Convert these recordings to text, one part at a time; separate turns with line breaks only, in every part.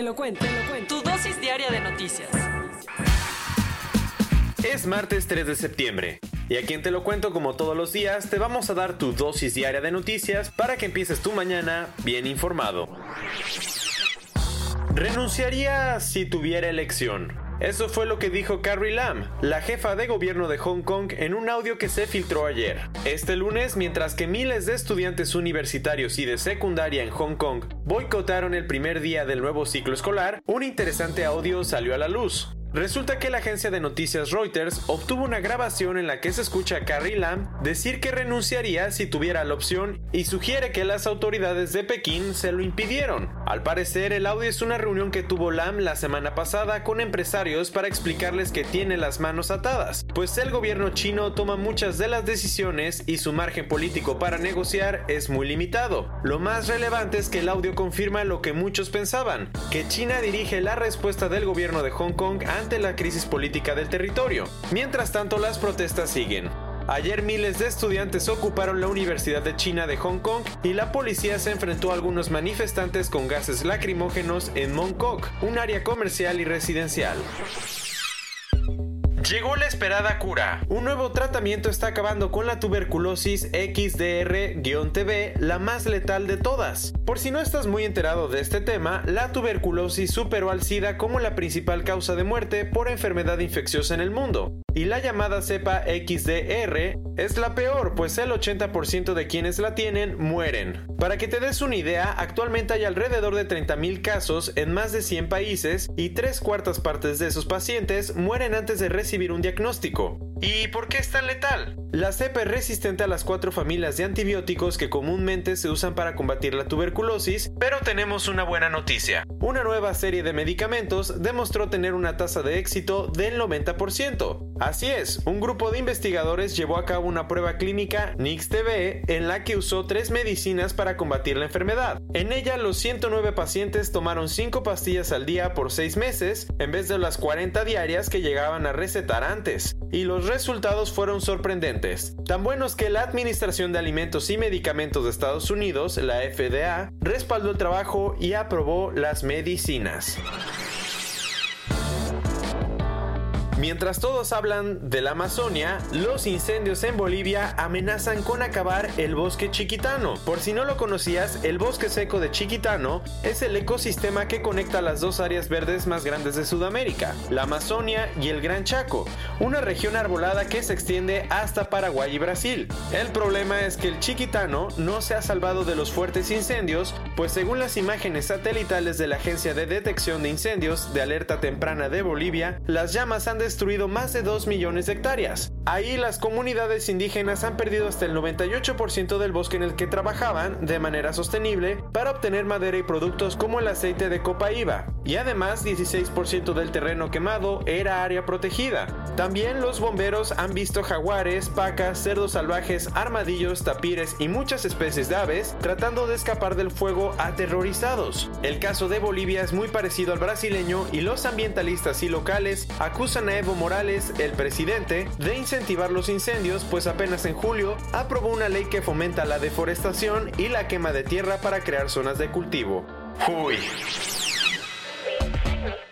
Te lo cuento, te lo cuento.
Tu dosis diaria de noticias.
Es martes 3 de septiembre. Y a quien te lo cuento como todos los días, te vamos a dar tu dosis diaria de noticias para que empieces tu mañana bien informado. Renunciaría si tuviera elección. Eso fue lo que dijo Carrie Lam, la jefa de gobierno de Hong Kong, en un audio que se filtró ayer. Este lunes, mientras que miles de estudiantes universitarios y de secundaria en Hong Kong boicotaron el primer día del nuevo ciclo escolar, un interesante audio salió a la luz. Resulta que la agencia de noticias Reuters obtuvo una grabación en la que se escucha a Carrie Lam decir que renunciaría si tuviera la opción y sugiere que las autoridades de Pekín se lo impidieron. Al parecer, el audio es una reunión que tuvo Lam la semana pasada con empresarios para explicarles que tiene las manos atadas, pues el gobierno chino toma muchas de las decisiones y su margen político para negociar es muy limitado. Lo más relevante es que el audio confirma lo que muchos pensaban, que China dirige la respuesta del gobierno de Hong Kong ante la crisis política del territorio. Mientras tanto, las protestas siguen. Ayer miles de estudiantes ocuparon la Universidad de China de Hong Kong y la policía se enfrentó a algunos manifestantes con gases lacrimógenos en Mong Kok, un área comercial y residencial. Llegó la esperada cura. Un nuevo tratamiento está acabando con la tuberculosis XDR-TB, la más letal de todas. Por si no estás muy enterado de este tema, la tuberculosis superó al SIDA como la principal causa de muerte por enfermedad infecciosa en el mundo. Y la llamada cepa XDR es la peor, pues el 80% de quienes la tienen mueren. Para que te des una idea, actualmente hay alrededor de 30.000 casos en más de 100 países y tres cuartas partes de esos pacientes mueren antes de recibir un diagnóstico. ¿Y por qué es tan letal? La cepa es resistente a las cuatro familias de antibióticos que comúnmente se usan para combatir la tuberculosis, pero tenemos una buena noticia. Una nueva serie de medicamentos demostró tener una tasa de éxito del 90%. Así es, un grupo de investigadores llevó a cabo una prueba clínica NIX-TB en la que usó tres medicinas para combatir la enfermedad. En ella, los 109 pacientes tomaron 5 pastillas al día por 6 meses en vez de las 40 diarias que llegaban a recetar antes. Y los resultados fueron sorprendentes, tan buenos que la Administración de Alimentos y Medicamentos de Estados Unidos, la FDA, respaldó el trabajo y aprobó las medicinas. Mientras todos hablan de la Amazonia, los incendios en Bolivia amenazan con acabar el bosque chiquitano. Por si no lo conocías, el bosque seco de Chiquitano es el ecosistema que conecta las dos áreas verdes más grandes de Sudamérica, la Amazonia y el Gran Chaco, una región arbolada que se extiende hasta Paraguay y Brasil. El problema es que el Chiquitano no se ha salvado de los fuertes incendios, pues según las imágenes satelitales de la Agencia de Detección de Incendios de Alerta Temprana de Bolivia, las llamas han destruido más de 2 millones de hectáreas. Ahí las comunidades indígenas han perdido hasta el 98% del bosque en el que trabajaban de manera sostenible para obtener madera y productos como el aceite de copaíba. Y además 16% del terreno quemado era área protegida. También los bomberos han visto jaguares, pacas, cerdos salvajes, armadillos, tapires y muchas especies de aves tratando de escapar del fuego aterrorizados. El caso de Bolivia es muy parecido al brasileño y los ambientalistas y locales acusan a Evo Morales, el presidente, de incentivar los incendios, pues apenas en julio aprobó una ley que fomenta la deforestación y la quema de tierra para crear zonas de cultivo. Uy.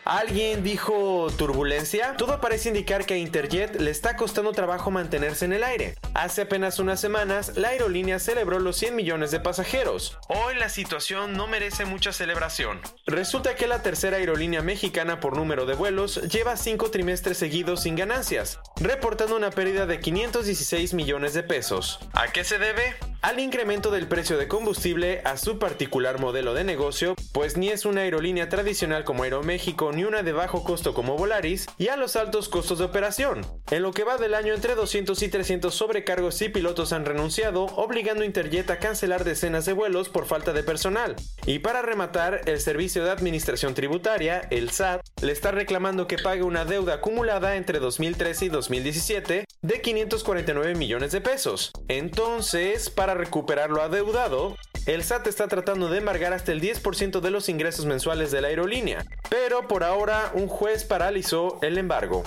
¿Alguien dijo turbulencia? Todo parece indicar que a Interjet le está costando trabajo mantenerse en el aire. Hace apenas unas semanas, la aerolínea celebró los 100 millones de pasajeros. Hoy la situación no merece mucha celebración. Resulta que la tercera aerolínea mexicana por número de vuelos lleva cinco trimestres seguidos sin ganancias, reportando una pérdida de 516 millones de pesos. ¿A qué se debe? Al incremento del precio de combustible a su particular modelo de negocio, pues ni es una aerolínea tradicional como Aeroméxico ni una de bajo costo como Volaris, y a los altos costos de operación. En lo que va del año, entre 200 y 300 sobrecargos y pilotos han renunciado, obligando a Interjet a cancelar decenas de vuelos por falta de personal. Y para rematar, el Servicio de Administración Tributaria, el SAT, le está reclamando que pague una deuda acumulada entre 2013 y 2017 de 549 millones de pesos. Entonces, para recuperar lo adeudado, el SAT está tratando de embargar hasta el 10% de los ingresos mensuales de la aerolínea, pero por ahora un juez paralizó el embargo.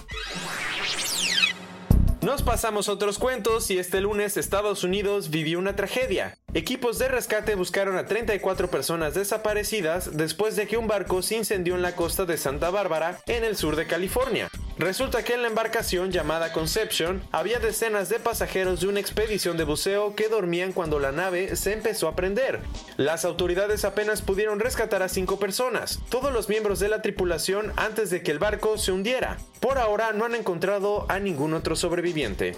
Nos pasamos otros cuentos y este lunes Estados Unidos vivió una tragedia. Equipos de rescate buscaron a 34 personas desaparecidas después de que un barco se incendió en la costa de Santa Bárbara, en el sur de California. Resulta que en la embarcación llamada Conception había decenas de pasajeros de una expedición de buceo que dormían cuando la nave se empezó a prender. Las autoridades apenas pudieron rescatar a cinco personas, todos los miembros de la tripulación antes de que el barco se hundiera. Por ahora no han encontrado a ningún otro sobreviviente.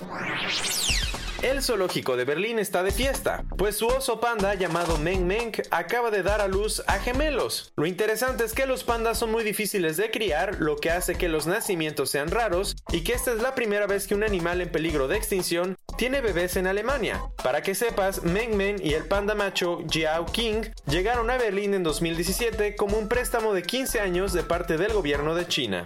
El zoológico de Berlín está de fiesta, pues su oso panda llamado Meng Meng acaba de dar a luz a gemelos. Lo interesante es que los pandas son muy difíciles de criar, lo que hace que los nacimientos sean raros y que esta es la primera vez que un animal en peligro de extinción tiene bebés en Alemania. Para que sepas, Meng Meng y el panda macho Jiao King llegaron a Berlín en 2017 como un préstamo de 15 años de parte del gobierno de China.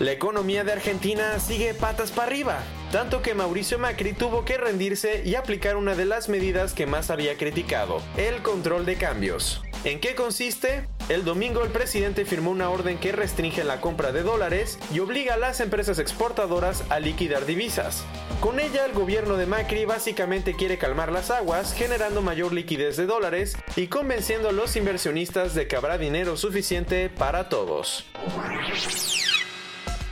La economía de Argentina sigue patas para arriba, tanto que Mauricio Macri tuvo que rendirse y aplicar una de las medidas que más había criticado, el control de cambios. ¿En qué consiste? El domingo el presidente firmó una orden que restringe la compra de dólares y obliga a las empresas exportadoras a liquidar divisas. Con ella el gobierno de Macri básicamente quiere calmar las aguas, generando mayor liquidez de dólares y convenciendo a los inversionistas de que habrá dinero suficiente para todos.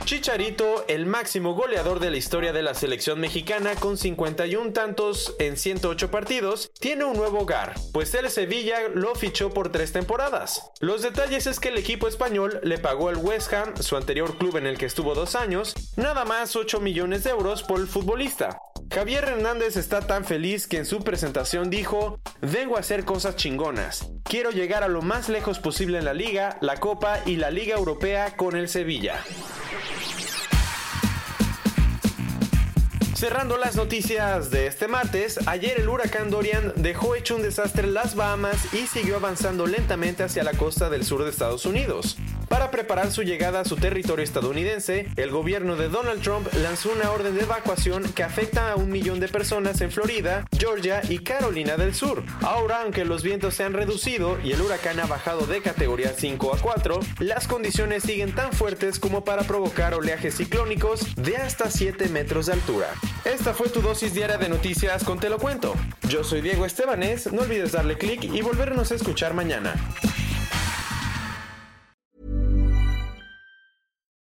Chicharito, el máximo goleador de la historia de la selección mexicana con 51 tantos en 108 partidos, tiene un nuevo hogar, pues el Sevilla lo fichó por tres temporadas. Los detalles es que el equipo español le pagó al West Ham, su anterior club en el que estuvo dos años, nada más 8 millones de euros por el futbolista. Javier Hernández está tan feliz que en su presentación dijo, vengo a hacer cosas chingonas. Quiero llegar a lo más lejos posible en la liga, la copa y la liga europea con el Sevilla. Cerrando las noticias de este martes, ayer el huracán Dorian dejó hecho un desastre en las Bahamas y siguió avanzando lentamente hacia la costa del sur de Estados Unidos. Para preparar su llegada a su territorio estadounidense, el gobierno de Donald Trump lanzó una orden de evacuación que afecta a un millón de personas en Florida, Georgia y Carolina del Sur. Ahora, aunque los vientos se han reducido y el huracán ha bajado de categoría 5 a 4, las condiciones siguen tan fuertes como para provocar oleajes ciclónicos de hasta 7 metros de altura. Esta fue tu dosis diaria de noticias con Te lo cuento. Yo soy Diego Estebanés, no olvides darle clic y volvernos a escuchar mañana.